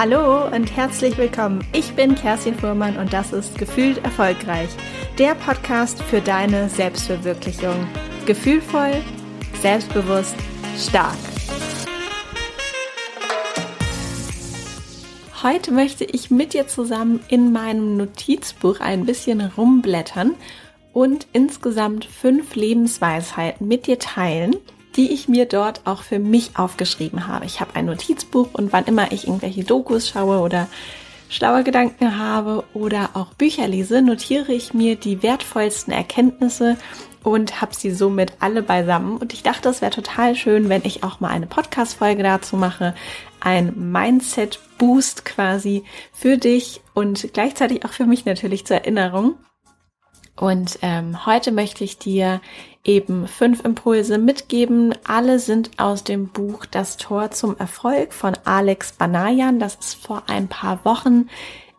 Hallo und herzlich willkommen. Ich bin Kerstin Fuhrmann und das ist Gefühlt Erfolgreich, der Podcast für deine Selbstverwirklichung. Gefühlvoll, selbstbewusst, stark. Heute möchte ich mit dir zusammen in meinem Notizbuch ein bisschen rumblättern und insgesamt fünf Lebensweisheiten mit dir teilen, die ich mir dort auch für mich aufgeschrieben habe. Ich habe ein Notizbuch und wann immer ich irgendwelche Dokus schaue oder schlaue Gedanken habe oder auch Bücher lese, notiere ich mir die wertvollsten Erkenntnisse und habe sie somit alle beisammen. Und ich dachte, es wäre total schön, wenn ich auch mal eine Podcast-Folge dazu mache. Ein Mindset-Boost quasi für dich und gleichzeitig auch für mich natürlich zur Erinnerung. Und ähm, heute möchte ich dir eben fünf Impulse mitgeben. Alle sind aus dem Buch Das Tor zum Erfolg von Alex Banayan. Das ist vor ein paar Wochen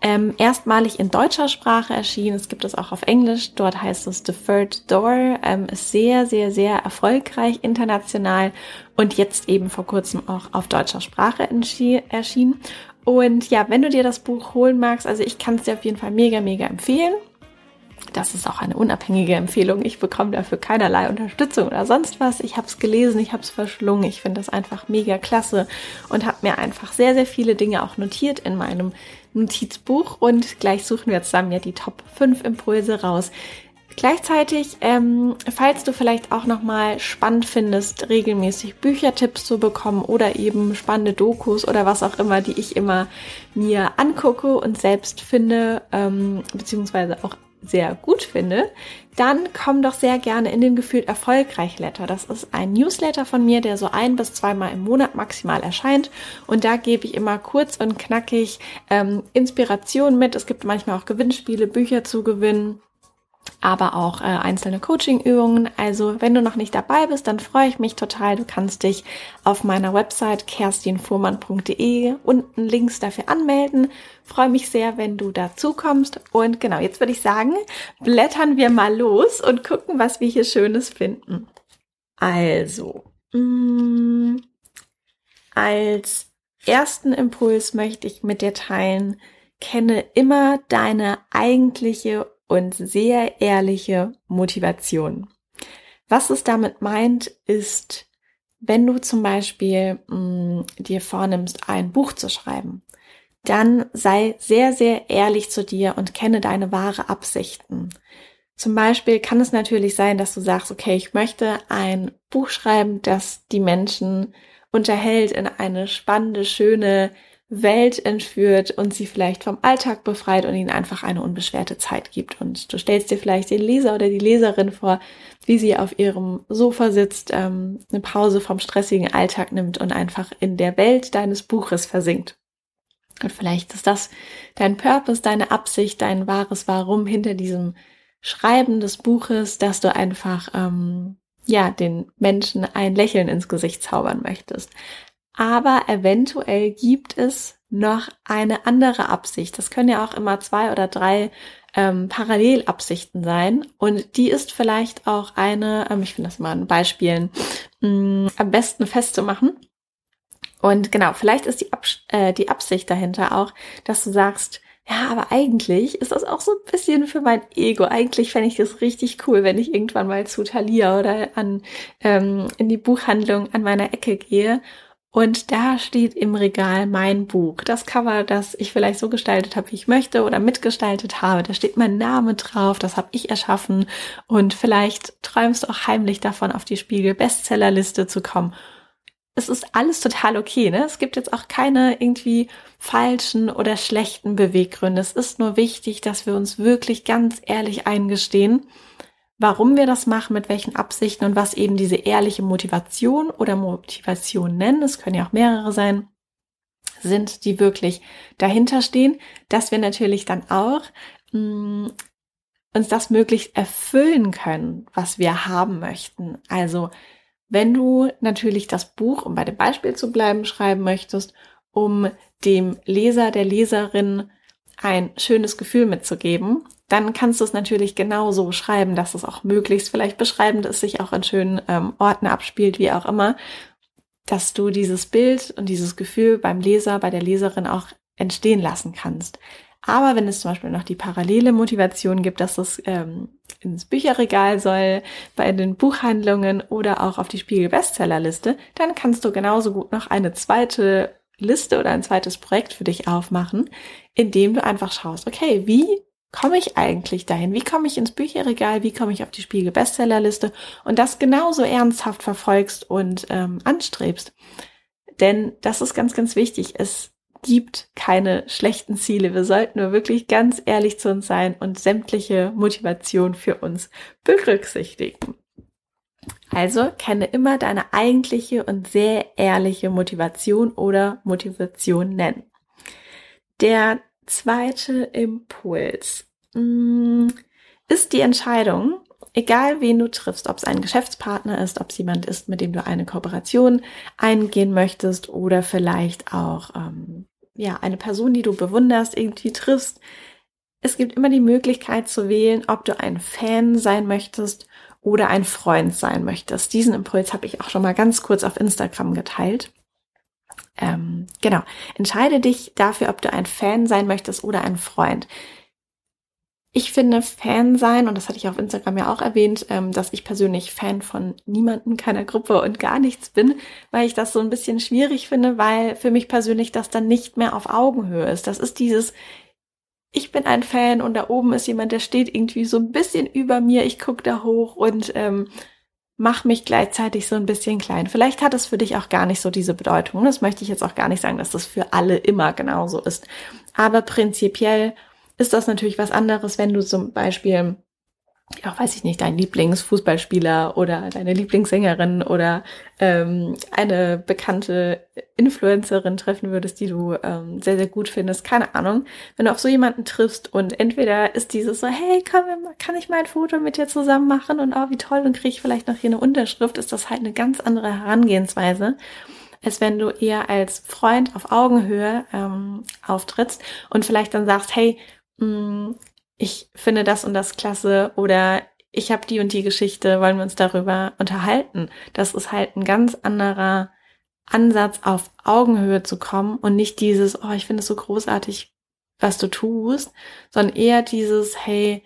ähm, erstmalig in deutscher Sprache erschienen. Es gibt es auch auf Englisch. Dort heißt es The Third Door. Ähm, ist sehr, sehr, sehr erfolgreich international und jetzt eben vor kurzem auch auf deutscher Sprache erschienen. Und ja, wenn du dir das Buch holen magst, also ich kann es dir auf jeden Fall mega, mega empfehlen. Das ist auch eine unabhängige Empfehlung. Ich bekomme dafür keinerlei Unterstützung oder sonst was. Ich habe es gelesen, ich habe es verschlungen. Ich finde das einfach mega klasse und habe mir einfach sehr, sehr viele Dinge auch notiert in meinem Notizbuch. Und gleich suchen wir zusammen ja die Top 5 Impulse raus. Gleichzeitig, ähm, falls du vielleicht auch nochmal spannend findest, regelmäßig Büchertipps zu bekommen oder eben spannende Dokus oder was auch immer, die ich immer mir angucke und selbst finde, ähm, beziehungsweise auch sehr gut finde, dann komm doch sehr gerne in den Gefühlt Erfolgreich Letter. Das ist ein Newsletter von mir, der so ein bis zweimal im Monat maximal erscheint. Und da gebe ich immer kurz und knackig ähm, Inspiration mit. Es gibt manchmal auch Gewinnspiele, Bücher zu gewinnen aber auch äh, einzelne Coaching-Übungen. Also wenn du noch nicht dabei bist, dann freue ich mich total. Du kannst dich auf meiner Website kerstinfuhrmann.de unten Links dafür anmelden. Freue mich sehr, wenn du dazu kommst. Und genau, jetzt würde ich sagen, blättern wir mal los und gucken, was wir hier Schönes finden. Also, mh, mm, als ersten Impuls möchte ich mit dir teilen, kenne immer deine eigentliche und sehr ehrliche Motivation. Was es damit meint, ist, wenn du zum Beispiel mh, mm, dir vornimmst, ein Buch zu schreiben, dann sei sehr, sehr ehrlich zu dir und kenne deine wahre Absichten. Zum Beispiel kann es natürlich sein, dass du sagst, okay, ich möchte ein Buch schreiben, das die Menschen unterhält in eine spannende, schöne, Welt entführt und sie vielleicht vom Alltag befreit und ihnen einfach eine unbeschwerte Zeit gibt. Und du stellst dir vielleicht den Leser oder die Leserin vor, wie sie auf ihrem Sofa sitzt, ähm, eine Pause vom stressigen Alltag nimmt und einfach in der Welt deines Buches versinkt. Und vielleicht ist das dein Purpose, deine Absicht, dein wahres Warum hinter diesem Schreiben des Buches, dass du einfach ähm, ja den Menschen ein Lächeln ins Gesicht zaubern möchtest aber eventuell gibt es noch eine andere Absicht. Das können ja auch immer zwei oder drei ähm, Parallelabsichten sein. Und die ist vielleicht auch eine, ähm, ich finde das mal in Beispielen, mh, mm, am besten festzumachen. Und genau, vielleicht ist die, Abs äh, die Absicht dahinter auch, dass du sagst, ja, aber eigentlich ist das auch so ein bisschen für mein Ego. Eigentlich fände ich das richtig cool, wenn ich irgendwann mal zu Thalia oder an ähm, in die Buchhandlung an meiner Ecke gehe und da steht im Regal mein Buch. Das Cover, das ich vielleicht so gestaltet habe, wie ich möchte oder mitgestaltet habe. Da steht mein Name drauf, das habe ich erschaffen. Und vielleicht träumst du auch heimlich davon, auf die Spiegel-Bestsellerliste zu kommen. Es ist alles total okay, ne? Es gibt jetzt auch keine irgendwie falschen oder schlechten Beweggründe. Es ist nur wichtig, dass wir uns wirklich ganz ehrlich eingestehen, warum wir das machen, mit welchen Absichten und was eben diese ehrliche Motivation oder Motivation nennen, es können ja auch mehrere sein, sind, die wirklich dahinter stehen, dass wir natürlich dann auch mh, mm, uns das möglichst erfüllen können, was wir haben möchten. Also wenn du natürlich das Buch, um bei dem Beispiel zu bleiben, schreiben möchtest, um dem Leser, der Leserin ein schönes Gefühl mitzugeben, dann kannst du es natürlich genau so schreiben, dass es auch möglichst vielleicht beschreibend ist, sich auch in schönen ähm, Orten abspielt, wie auch immer, dass du dieses Bild und dieses Gefühl beim Leser, bei der Leserin auch entstehen lassen kannst. Aber wenn es zum Beispiel noch die parallele Motivation gibt, dass es ähm, ins Bücherregal soll, bei den Buchhandlungen oder auch auf die Spiegel-Bestsellerliste, dann kannst du genauso gut noch eine zweite Liste oder ein zweites Projekt für dich aufmachen, indem du einfach schaust, okay, wie komme ich eigentlich dahin? Wie komme ich ins Bücherregal? Wie komme ich auf die Spiegel-Bestsellerliste? Und das genauso ernsthaft verfolgst und ähm, anstrebst. Denn das ist ganz, ganz wichtig. Es gibt keine schlechten Ziele. Wir sollten nur wirklich ganz ehrlich zu uns sein und sämtliche Motivation für uns berücksichtigen. Also kenne immer deine eigentliche und sehr ehrliche Motivation oder Motivation nennen. Der zweite Impuls mm, ist die Entscheidung, egal wen du triffst, ob es ein Geschäftspartner ist, ob es jemand ist, mit dem du eine Kooperation eingehen möchtest oder vielleicht auch ähm, ja eine Person, die du bewunderst, irgendwie triffst. Es gibt immer die Möglichkeit zu wählen, ob du ein Fan sein möchtest oder ein Freund sein möchtest. Diesen Impuls habe ich auch schon mal ganz kurz auf Instagram geteilt. Ähm, genau. Entscheide dich dafür, ob du ein Fan sein möchtest oder ein Freund. Ich finde Fan sein, und das hatte ich auf Instagram ja auch erwähnt, ähm, dass ich persönlich Fan von niemanden, keiner Gruppe und gar nichts bin, weil ich das so ein bisschen schwierig finde, weil für mich persönlich das dann nicht mehr auf Augenhöhe ist. Das ist dieses, ich bin ein Fan und da oben ist jemand, der steht irgendwie so ein bisschen über mir, ich gucke da hoch und ähm, mach mich gleichzeitig so ein bisschen klein. Vielleicht hat es für dich auch gar nicht so diese Bedeutung. Das möchte ich jetzt auch gar nicht sagen, dass das für alle immer genauso ist. Aber prinzipiell ist das natürlich was anderes, wenn du zum Beispiel, ja, weiß ich nicht, dein Lieblingsfußballspieler oder deine Lieblingssängerin oder ähm, eine bekannte Influencerin treffen würdest, die du ähm, sehr, sehr gut findest. Keine Ahnung. Wenn du auf so jemanden triffst und entweder ist dieses so, hey, komm, kann ich mal ein Foto mit dir zusammen machen und oh, wie toll und kriege ich vielleicht noch hier eine Unterschrift, ist das halt eine ganz andere Herangehensweise als wenn du eher als Freund auf Augenhöhe ähm, auftrittst und vielleicht dann sagst, hey, Mm, ich finde das und das klasse oder ich habe die und die Geschichte, wollen wir uns darüber unterhalten. Das ist halt ein ganz anderer Ansatz, auf Augenhöhe zu kommen und nicht dieses, oh, ich finde es so großartig, was du tust, sondern eher dieses, hey,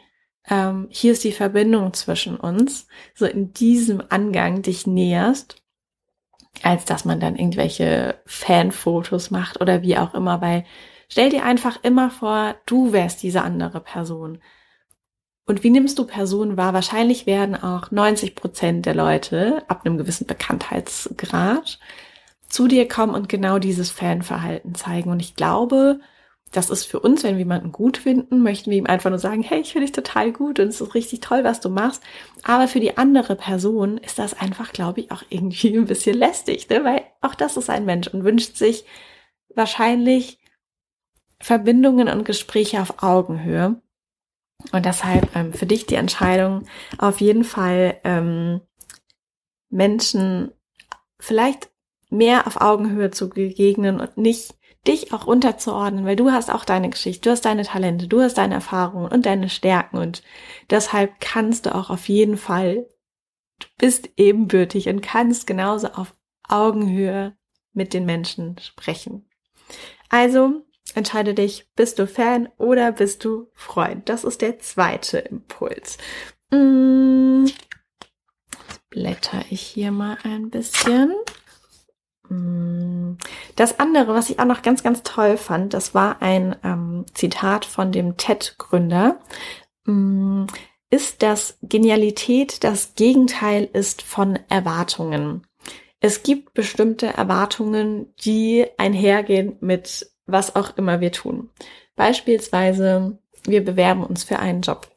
ähm, hier ist die Verbindung zwischen uns, so in diesem Angang dich näherst, als dass man dann irgendwelche Fanfotos macht oder wie auch immer, weil Stell dir einfach immer vor, du wärst diese andere Person. Und wie nimmst du Personen wahr? Wahrscheinlich werden auch 90 Prozent der Leute ab einem gewissen Bekanntheitsgrad zu dir kommen und genau dieses Fanverhalten zeigen. Und ich glaube, das ist für uns, wenn wir jemanden gut finden, möchten wir ihm einfach nur sagen, hey, ich finde dich total gut und es ist richtig toll, was du machst. Aber für die andere Person ist das einfach, glaube ich, auch irgendwie ein bisschen lästig, ne? weil auch das ist ein Mensch und wünscht sich wahrscheinlich Verbindungen und Gespräche auf Augenhöhe. Und deshalb ähm, für dich die Entscheidung, auf jeden Fall ähm, Menschen vielleicht mehr auf Augenhöhe zu begegnen und nicht dich auch unterzuordnen, weil du hast auch deine Geschichte, du hast deine Talente, du hast deine Erfahrungen und deine Stärken und deshalb kannst du auch auf jeden Fall, du bist ebenbürtig und kannst genauso auf Augenhöhe mit den Menschen sprechen. Also Entscheide dich, bist du Fan oder bist du Freund? Das ist der zweite Impuls. Mm, blätter ich hier mal ein bisschen. Mm, das andere, was ich auch noch ganz, ganz toll fand, das war ein ähm, Zitat von dem TED-Gründer, mm, ist, dass Genialität das Gegenteil ist von Erwartungen. Es gibt bestimmte Erwartungen, die einhergehen mit was auch immer wir tun. Beispielsweise, wir bewerben uns für einen Job.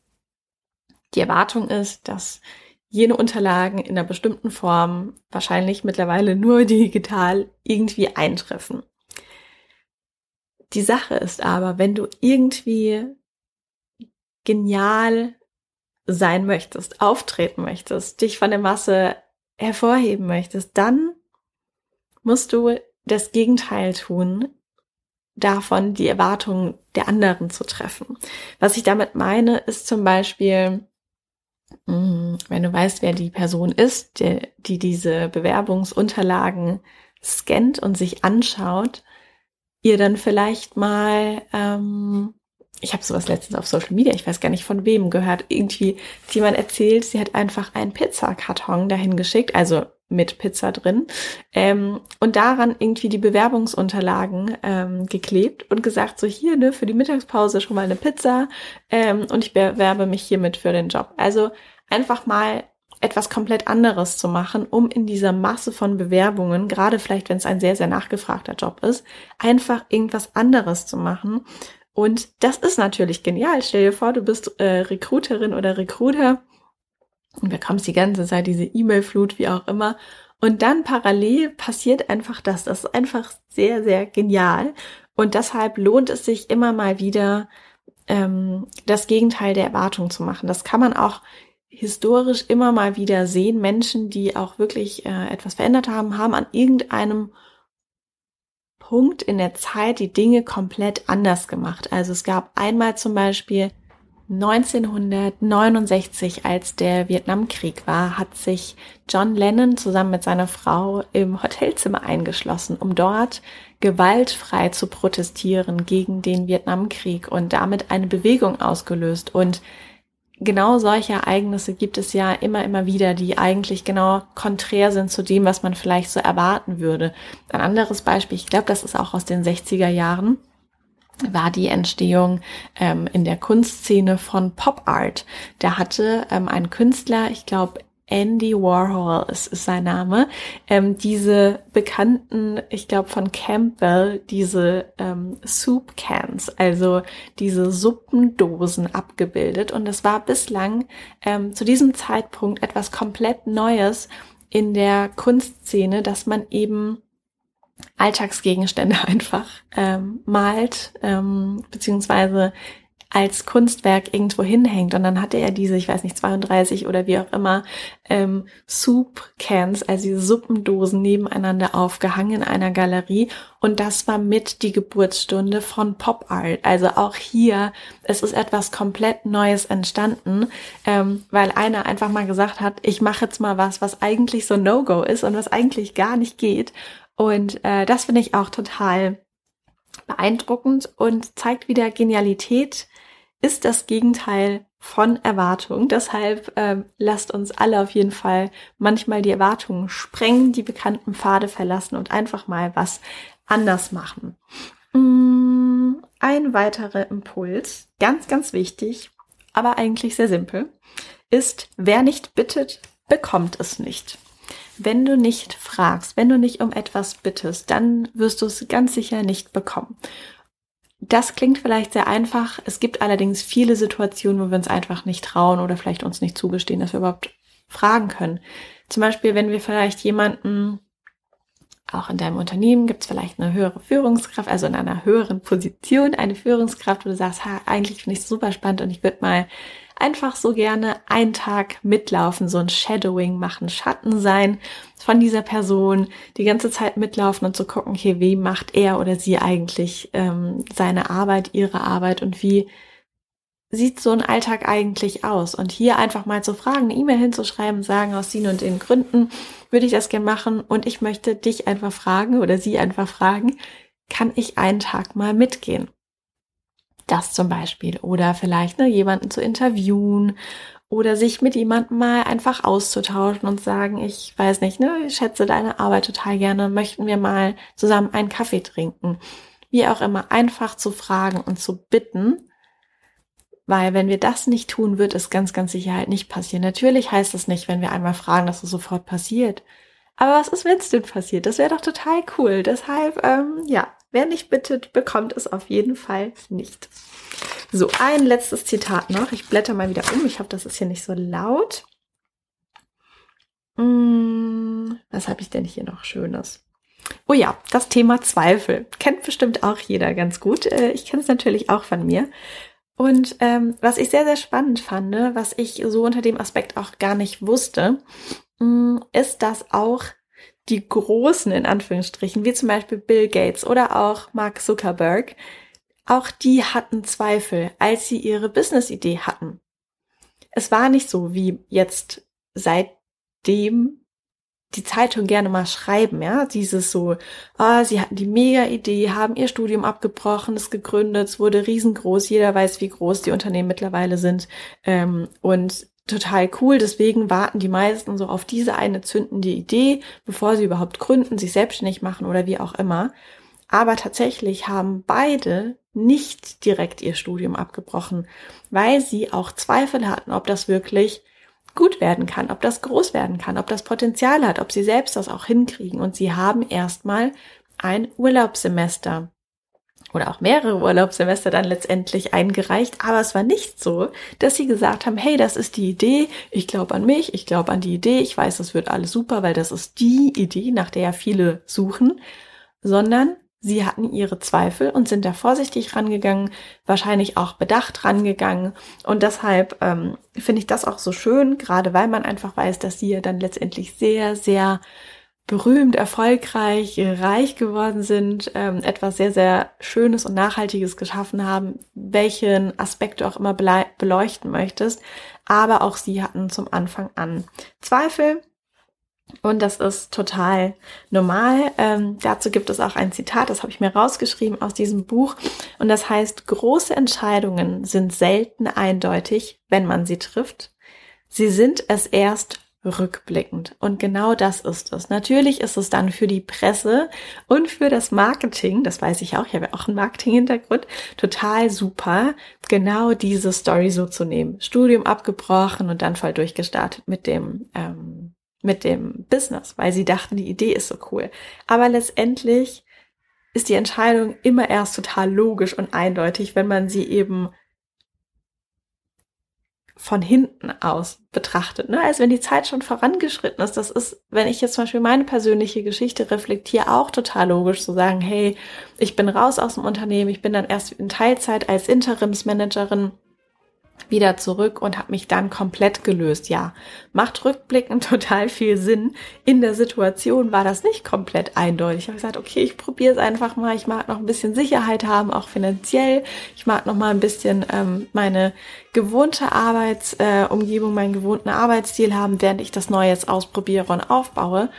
Die Erwartung ist, dass jene Unterlagen in einer bestimmten Form, wahrscheinlich mittlerweile nur digital, irgendwie eintreffen. Die Sache ist aber, wenn du irgendwie genial sein möchtest, auftreten möchtest, dich von der Masse hervorheben möchtest, dann musst du das Gegenteil tun, davon, die Erwartungen der anderen zu treffen. Was ich damit meine, ist zum Beispiel, mm, wenn du weißt, wer die Person ist, die, die diese Bewerbungsunterlagen scannt und sich anschaut, ihr dann vielleicht mal, ähm, ich habe sowas letztens auf Social Media, ich weiß gar nicht von wem gehört, irgendwie jemand erzählt, sie hat einfach einen Pizzakarton dahin geschickt, also mit Pizza drin ähm, und daran irgendwie die Bewerbungsunterlagen ähm, geklebt und gesagt, so hier, ne, für die Mittagspause schon mal eine Pizza ähm, und ich bewerbe mich hiermit für den Job. Also einfach mal etwas komplett anderes zu machen, um in dieser Masse von Bewerbungen, gerade vielleicht wenn es ein sehr, sehr nachgefragter Job ist, einfach irgendwas anderes zu machen. Und das ist natürlich genial. Stell dir vor, du bist äh, Recruiterin oder Recruiter und bekommst die ganze Zeit diese E-Mail-Flut, wie auch immer. Und dann parallel passiert einfach das. Das ist einfach sehr, sehr genial. Und deshalb lohnt es sich immer mal wieder, ähm, das Gegenteil der Erwartung zu machen. Das kann man auch historisch immer mal wieder sehen. Menschen, die auch wirklich äh, etwas verändert haben, haben an irgendeinem Punkt in der Zeit die Dinge komplett anders gemacht. Also es gab einmal zum Beispiel 1969, als der Vietnamkrieg war, hat sich John Lennon zusammen mit seiner Frau im Hotelzimmer eingeschlossen, um dort gewaltfrei zu protestieren gegen den Vietnamkrieg und damit eine Bewegung ausgelöst. Und genau solche Ereignisse gibt es ja immer, immer wieder, die eigentlich genau konträr sind zu dem, was man vielleicht so erwarten würde. Ein anderes Beispiel, ich glaube, das ist auch aus den 60er Jahren war die Entstehung ähm, in der Kunstszene von Pop Art. Da hatte ähm, ein Künstler, ich glaube Andy Warhol ist, ist sein Name, ähm, diese bekannten, ich glaube von Campbell, diese ähm, Soup Cans, also diese Suppendosen abgebildet. Und es war bislang ähm, zu diesem Zeitpunkt etwas komplett Neues in der Kunstszene, dass man eben Alltagsgegenstände einfach ähm, malt, ähm, beziehungsweise als Kunstwerk irgendwo hinhängt. Und dann hatte er diese, ich weiß nicht, 32 oder wie auch immer, ähm, Soup Cans, also diese Suppendosen nebeneinander aufgehangen in einer Galerie. Und das war mit die Geburtsstunde von Pop Art. Also auch hier, es ist etwas komplett Neues entstanden, ähm, weil einer einfach mal gesagt hat, ich mache jetzt mal was, was eigentlich so No-Go ist und was eigentlich gar nicht geht. Und äh, das finde ich auch total beeindruckend und zeigt wieder Genialität ist das Gegenteil von Erwartung. Deshalb ähm, lasst uns alle auf jeden Fall manchmal die Erwartungen sprengen, die bekannten Pfade verlassen und einfach mal was anders machen. Mm, ein weiterer Impuls, ganz, ganz wichtig, aber eigentlich sehr simpel, ist, wer nicht bittet, bekommt es nicht. Wenn du nicht fragst, wenn du nicht um etwas bittest, dann wirst du es ganz sicher nicht bekommen. Das klingt vielleicht sehr einfach. Es gibt allerdings viele Situationen, wo wir uns einfach nicht trauen oder vielleicht uns nicht zugestehen, dass wir überhaupt fragen können. Zum Beispiel, wenn wir vielleicht jemanden, auch in deinem Unternehmen gibt es vielleicht eine höhere Führungskraft, also in einer höheren Position eine Führungskraft, wo du sagst, ha, eigentlich finde ich es super spannend und ich würde mal einfach so gerne einen Tag mitlaufen, so ein Shadowing machen, Schatten sein von dieser Person, die ganze Zeit mitlaufen und zu so gucken, okay, wie macht er oder sie eigentlich ähm, seine Arbeit, ihre Arbeit und wie sieht so ein Alltag eigentlich aus? Und hier einfach mal zu fragen, eine E-Mail hinzuschreiben, sagen, aus den und den Gründen würde ich das gerne machen und ich möchte dich einfach fragen oder sie einfach fragen, kann ich einen Tag mal mitgehen? Das zum Beispiel. Oder vielleicht ne, jemanden zu interviewen oder sich mit jemandem mal einfach auszutauschen und sagen, ich weiß nicht, ne, ich schätze deine Arbeit total gerne, möchten wir mal zusammen einen Kaffee trinken. Wie auch immer, einfach zu fragen und zu bitten, weil wenn wir das nicht tun, wird es ganz, ganz sicher halt nicht passieren. Natürlich heißt es nicht, wenn wir einmal fragen, dass es sofort passiert. Aber was ist, wenn es denn passiert? Das wäre doch total cool. Deshalb, ähm, ja, Wer nicht bittet, bekommt es auf jeden Fall nicht. So, ein letztes Zitat noch. Ich blätter mal wieder um. Ich hoffe, das ist hier nicht so laut. Hm, was habe ich denn hier noch Schönes? Oh ja, das Thema Zweifel. Kennt bestimmt auch jeder ganz gut. Äh, ich kenne es natürlich auch von mir. Und ähm, was ich sehr, sehr spannend fand, was ich so unter dem Aspekt auch gar nicht wusste, hm, ist, dass auch die Großen in Anführungsstrichen, wie zum Beispiel Bill Gates oder auch Mark Zuckerberg, auch die hatten Zweifel, als sie ihre Business-Idee hatten. Es war nicht so wie jetzt seitdem die Zeitung gerne mal schreiben, ja, dieses so, ah, sie hatten die mega Idee, haben ihr Studium abgebrochen, es gegründet, es wurde riesengroß, jeder weiß, wie groß die Unternehmen mittlerweile sind ähm, und total cool. Deswegen warten die meisten so auf diese eine zündende Idee, bevor sie überhaupt gründen, sich selbstständig machen oder wie auch immer. Aber tatsächlich haben beide nicht direkt ihr Studium abgebrochen, weil sie auch Zweifel hatten, ob das wirklich gut werden kann, ob das groß werden kann, ob das Potenzial hat, ob sie selbst das auch hinkriegen. Und sie haben erstmal ein Urlaubssemester oder auch mehrere Urlaubssemester dann letztendlich eingereicht. Aber es war nicht so, dass sie gesagt haben, hey, das ist die Idee, ich glaube an mich, ich glaube an die Idee, ich weiß, das wird alles super, weil das ist die Idee, nach der ja viele suchen, sondern sie hatten ihre Zweifel und sind da vorsichtig rangegangen, wahrscheinlich auch bedacht rangegangen. Und deshalb ähm, finde ich das auch so schön, gerade weil man einfach weiß, dass sie ja dann letztendlich sehr, sehr berühmt, erfolgreich, reich geworden sind, ähm, etwas sehr, sehr Schönes und Nachhaltiges geschaffen haben, welchen Aspekt du auch immer beleuchten möchtest. Aber auch sie hatten zum Anfang an Zweifel. Und das ist total normal. Ähm, dazu gibt es auch ein Zitat, das habe ich mir rausgeschrieben aus diesem Buch. Und das heißt, große Entscheidungen sind selten eindeutig, wenn man sie trifft. Sie sind es erst rückblickend. Und genau das ist es. Natürlich ist es dann für die Presse und für das Marketing, das weiß ich auch, ich habe ja auch einen Marketing-Hintergrund, total super, genau diese Story so zu nehmen. Studium abgebrochen und dann voll durchgestartet mit dem, ähm, mit dem Business, weil sie dachten, die Idee ist so cool. Aber letztendlich ist die Entscheidung immer erst total logisch und eindeutig, wenn man sie eben von hinten aus betrachtet. Ne? Also wenn die Zeit schon vorangeschritten ist, das ist, wenn ich jetzt zum Beispiel meine persönliche Geschichte reflektiere, auch total logisch zu sagen, hey, ich bin raus aus dem Unternehmen, ich bin dann erst in Teilzeit als Interimsmanagerin wieder zurück und habe mich dann komplett gelöst. Ja, macht rückblickend total viel Sinn. In der Situation war das nicht komplett eindeutig. Ich habe gesagt, okay, ich probiere es einfach mal. Ich mag noch ein bisschen Sicherheit haben, auch finanziell. Ich mag noch mal ein bisschen ähm, meine gewohnte Arbeitsumgebung, äh, meinen gewohnten Arbeitsstil haben, während ich das Neue jetzt ausprobiere und aufbaue.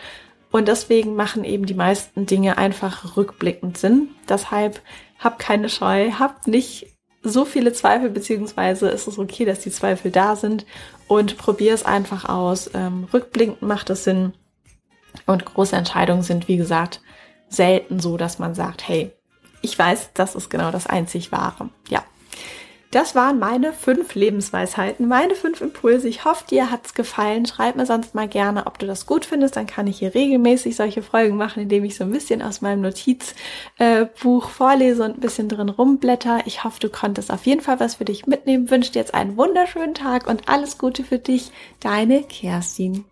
Und deswegen machen eben die meisten Dinge einfach rückblickend Sinn. Deshalb habt keine Scheu, habt nicht so viele Zweifel, beziehungsweise ist es okay, dass die Zweifel da sind und probier es einfach aus. Ähm, rückblickend macht es Sinn und große Entscheidungen sind, wie gesagt, selten so, dass man sagt, hey, ich weiß, das ist genau das einzig Wahre. Ja. Das waren meine fünf Lebensweisheiten, meine fünf Impulse. Ich hoffe, dir hat's gefallen. Schreib mir sonst mal gerne, ob du das gut findest. Dann kann ich hier regelmäßig solche Folgen machen, indem ich so ein bisschen aus meinem Notizbuch vorlese und ein bisschen drin rumblätter. Ich hoffe, du konntest auf jeden Fall was für dich mitnehmen. Wünsche dir jetzt einen wunderschönen Tag und alles Gute für dich. Deine Kerstin.